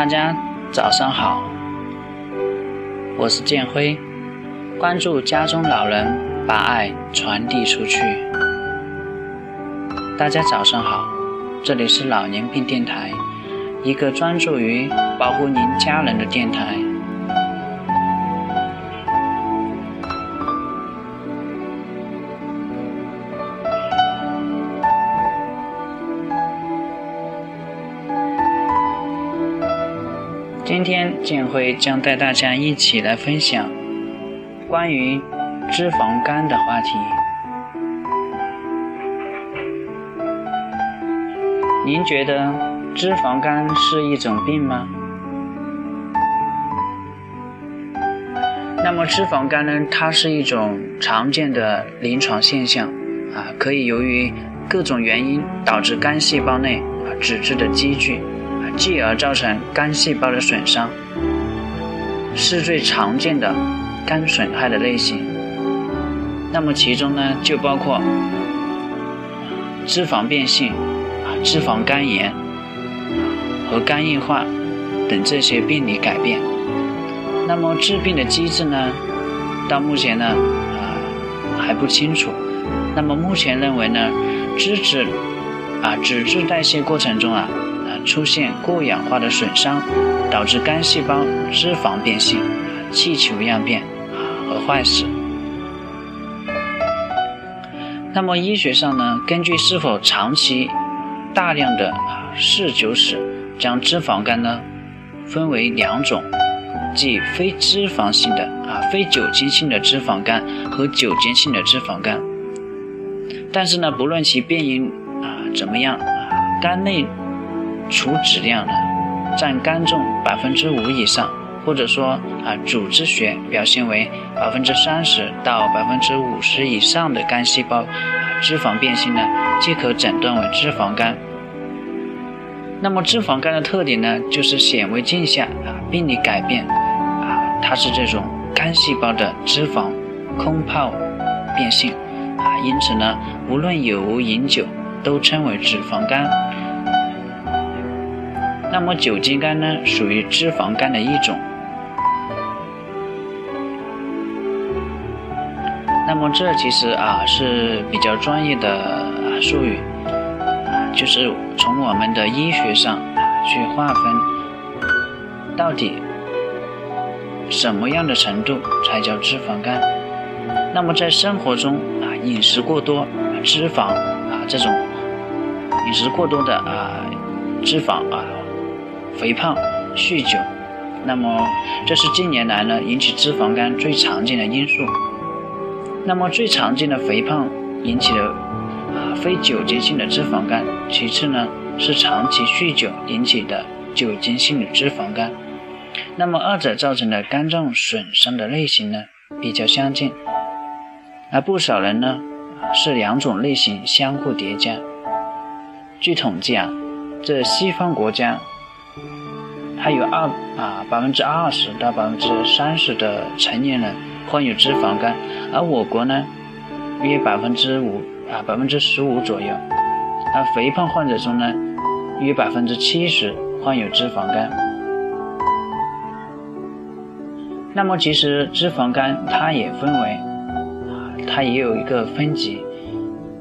大家早上好，我是建辉，关注家中老人，把爱传递出去。大家早上好，这里是老年病电台，一个专注于保护您家人的电台。今天建辉将带大家一起来分享关于脂肪肝的话题。您觉得脂肪肝是一种病吗？那么脂肪肝呢？它是一种常见的临床现象啊，可以由于各种原因导致肝细胞内啊脂质的积聚。继而造成肝细胞的损伤，是最常见的肝损害的类型。那么其中呢，就包括脂肪变性、脂肪肝炎和肝硬化等这些病理改变。那么致病的机制呢，到目前呢啊还不清楚。那么目前认为呢，脂质啊脂质代谢过程中啊。出现过氧化的损伤，导致肝细胞脂肪变性、气球样变和坏死。那么医学上呢，根据是否长期大量的啊嗜酒史，将脂肪肝呢分为两种，即非脂肪性的啊非酒精性的脂肪肝和酒精性的脂肪肝。但是呢，不论其变因啊怎么样，肝内储脂量呢，占肝重百分之五以上，或者说啊组织学表现为百分之三十到百分之五十以上的肝细胞脂肪变性呢，即可诊断为脂肪肝。那么脂肪肝的特点呢，就是显微镜下啊病理改变啊，它是这种肝细胞的脂肪空泡变性啊，因此呢，无论有无饮酒，都称为脂肪肝。那么酒精肝呢，属于脂肪肝的一种。那么这其实啊是比较专业的术语，就是从我们的医学上去划分，到底什么样的程度才叫脂肪肝？那么在生活中啊，饮食过多，脂肪啊这种饮食过多的啊脂肪啊。肥胖、酗酒，那么这是近年来呢引起脂肪肝最常见的因素。那么最常见的肥胖引起的啊非酒精性的脂肪肝，其次呢是长期酗酒引起的酒精性的脂肪肝。那么二者造成的肝脏损伤的类型呢比较相近，而不少人呢是两种类型相互叠加。据统计啊，这西方国家。还有二啊百分之二十到百分之三十的成年人患有脂肪肝，而我国呢约百分之五啊百分之十五左右，而肥胖患者中呢约百分之七十患有脂肪肝。那么其实脂肪肝它也分为啊它也有一个分级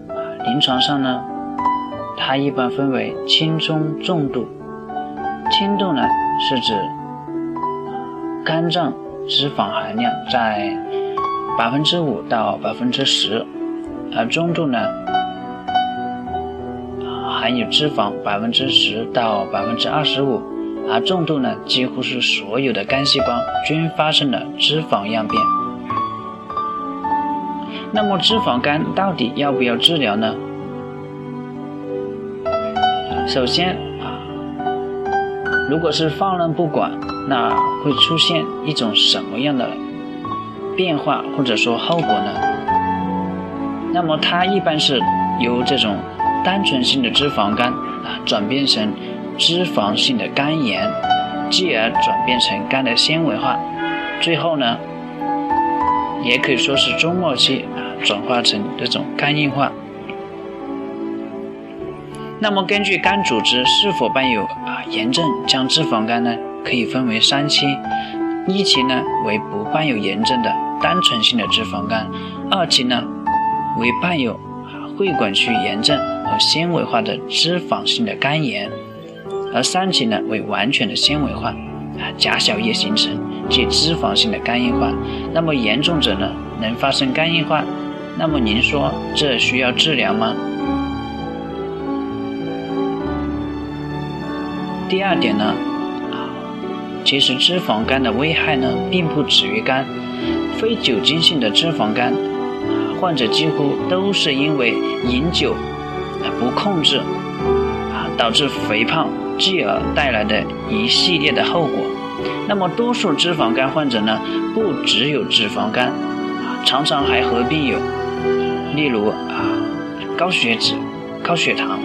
啊临床上呢它一般分为轻中重度，轻度呢。是指肝脏脂肪含量在百分之五到百分之十，而中度呢含有脂肪百分之十到百分之二十五，而重度呢几乎是所有的肝细胞均发生了脂肪样变。那么脂肪肝到底要不要治疗呢？首先。如果是放任不管，那会出现一种什么样的变化或者说后果呢？那么它一般是由这种单纯性的脂肪肝啊转变成脂肪性的肝炎，继而转变成肝的纤维化，最后呢，也可以说是中末期啊转化成这种肝硬化。那么，根据肝组织是否伴有啊炎症，将脂肪肝呢可以分为三期，一期呢为不伴有炎症的单纯性的脂肪肝，二期呢为伴有会管区炎症和纤维化的脂肪性的肝炎，而三期呢为完全的纤维化，啊钾小叶形成即脂肪性的肝硬化。那么严重者呢能发生肝硬化，那么您说这需要治疗吗？第二点呢，啊其实脂肪肝的危害呢，并不止于肝，非酒精性的脂肪肝，患者几乎都是因为饮酒不控制，啊，导致肥胖，继而带来的一系列的后果。那么多数脂肪肝患者呢，不只有脂肪肝，啊，常常还合并有，例如啊，高血脂、高血糖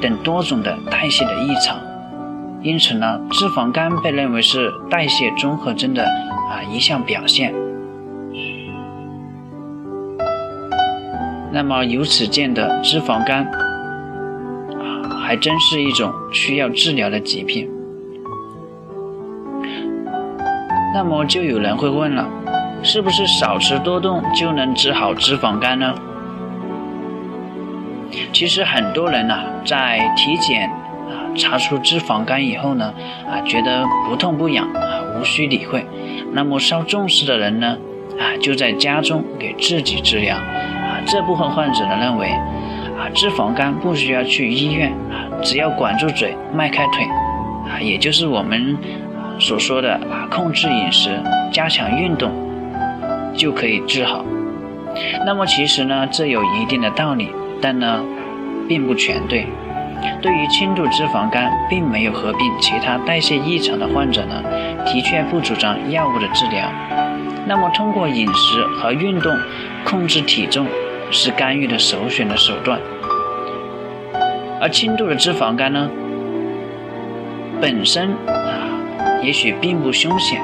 等多种的代谢的异常。因此呢，脂肪肝被认为是代谢综合征的啊一项表现。那么由此见得，脂肪肝啊还真是一种需要治疗的疾病。那么就有人会问了，是不是少吃多动就能治好脂肪肝呢？其实很多人呢在体检。查出脂肪肝以后呢，啊，觉得不痛不痒啊，无需理会。那么稍重视的人呢，啊，就在家中给自己治疗。啊，这部分患者呢认为，啊，脂肪肝不需要去医院，啊，只要管住嘴，迈开腿，啊，也就是我们所说的啊，控制饮食，加强运动，就可以治好。那么其实呢，这有一定的道理，但呢，并不全对。对于轻度脂肪肝并没有合并其他代谢异常的患者呢，的确不主张药物的治疗。那么通过饮食和运动控制体重是干预的首选的手段。而轻度的脂肪肝呢，本身啊也许并不凶险，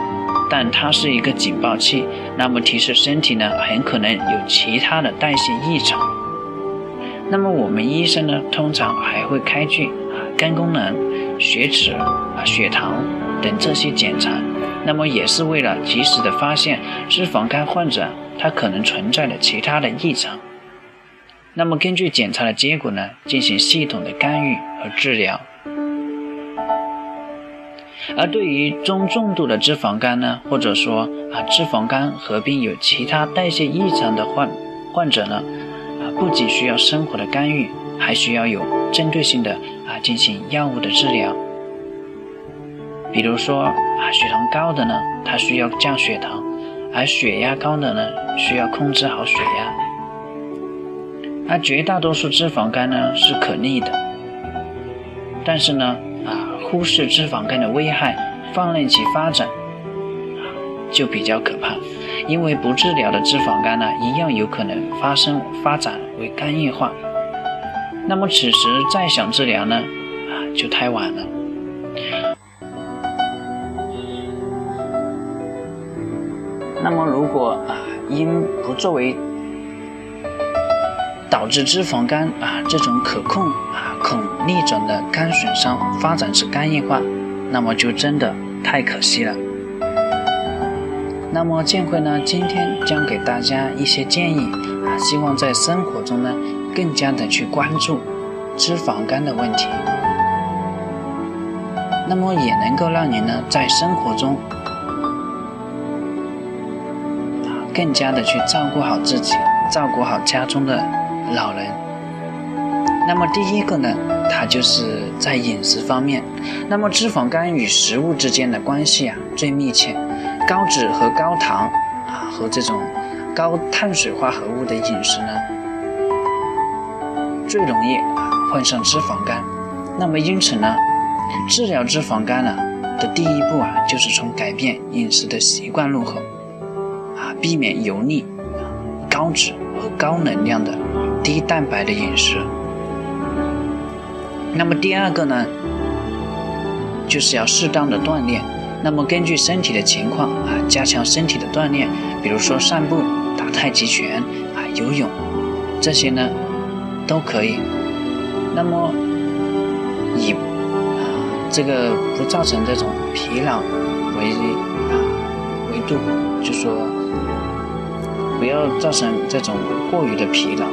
但它是一个警报器，那么提示身体呢很可能有其他的代谢异常。那么我们医生呢，通常还会开具啊肝功能、血脂啊血糖等这些检查，那么也是为了及时的发现脂肪肝患者他可能存在的其他的异常。那么根据检查的结果呢，进行系统的干预和治疗。而对于中重度的脂肪肝呢，或者说啊脂肪肝合并有其他代谢异常的患患者呢？不仅需要生活的干预，还需要有针对性的啊进行药物的治疗。比如说啊血糖高的呢，它需要降血糖；而血压高的呢，需要控制好血压。而绝大多数脂肪肝呢是可逆的，但是呢啊忽视脂肪肝的危害，放任其发展，就比较可怕。因为不治疗的脂肪肝呢，一样有可能发生发展为肝硬化。那么此时再想治疗呢，啊，就太晚了。那么如果啊，因不作为导致脂肪肝啊这种可控啊恐逆转的肝损伤发展至肝硬化，那么就真的太可惜了。那么建辉呢，今天将给大家一些建议啊，希望在生活中呢，更加的去关注脂肪肝的问题，那么也能够让你呢，在生活中啊，更加的去照顾好自己，照顾好家中的老人。那么第一个呢，它就是在饮食方面，那么脂肪肝与食物之间的关系啊，最密切。高脂和高糖啊，和这种高碳水化合物的饮食呢，最容易啊患上脂肪肝。那么因此呢，治疗脂肪肝呢的第一步啊，就是从改变饮食的习惯入口啊，避免油腻、高脂和高能量的低蛋白的饮食。那么第二个呢，就是要适当的锻炼。那么根据身体的情况啊，加强身体的锻炼，比如说散步、打太极拳啊、游泳，这些呢都可以。那么以啊这个不造成这种疲劳为啊为度，就说不要造成这种过于的疲劳。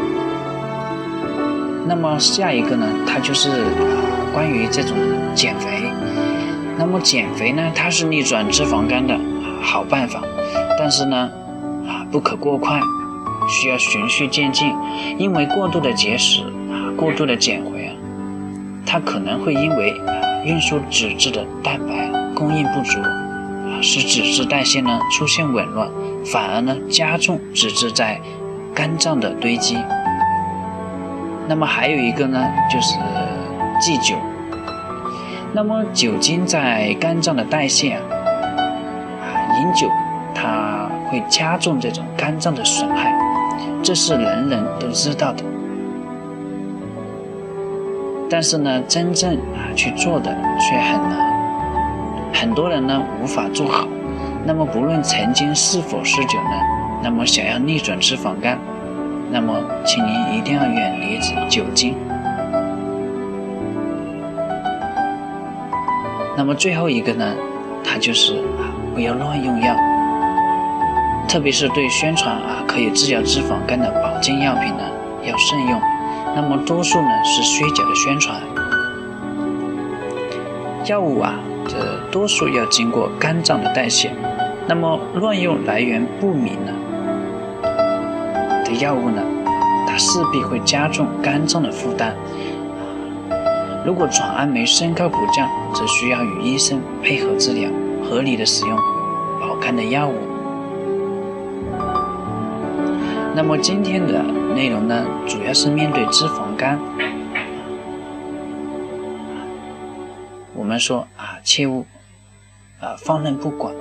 那么下一个呢，它就是啊关于这种减肥。那么减肥呢，它是逆转脂肪肝的好办法，但是呢，啊不可过快，需要循序渐进，因为过度的节食啊，过度的减肥啊，它可能会因为运输脂质的蛋白供应不足啊，使脂质代谢呢出现紊乱，反而呢加重脂质在肝脏的堆积。那么还有一个呢，就是忌酒。那么酒精在肝脏的代谢啊，啊饮酒它会加重这种肝脏的损害，这是人人都知道的。但是呢，真正啊去做的却很难，很多人呢无法做好。那么不论曾经是否嗜酒呢，那么想要逆转脂肪肝。那么，请您一定要远离酒精。那么最后一个呢，它就是啊，不要乱用药，特别是对宣传啊可以治疗脂肪肝的保健药品呢，要慎用。那么多数呢是虚假的宣传，药物啊，这多数要经过肝脏的代谢，那么乱用来源不明呢的？药物呢，它势必会加重肝脏的负担。如果转氨酶升高不降，则需要与医生配合治疗，合理的使用保肝的药物。那么今天的内容呢，主要是面对脂肪肝，我们说啊，切勿啊放任不管。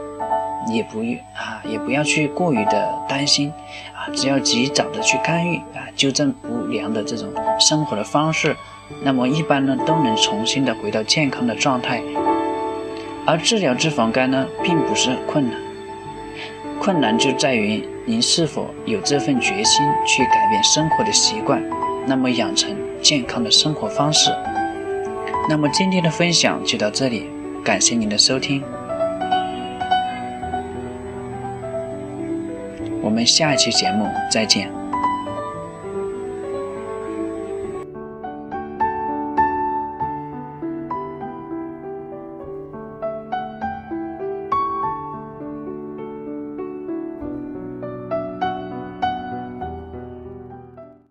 也不啊，也不要去过于的担心啊，只要及早的去干预啊，纠正不良的这种生活的方式，那么一般呢都能重新的回到健康的状态。而治疗脂肪肝呢，并不是困难，困难就在于您是否有这份决心去改变生活的习惯，那么养成健康的生活方式。那么今天的分享就到这里，感谢您的收听。我们下期节目再见。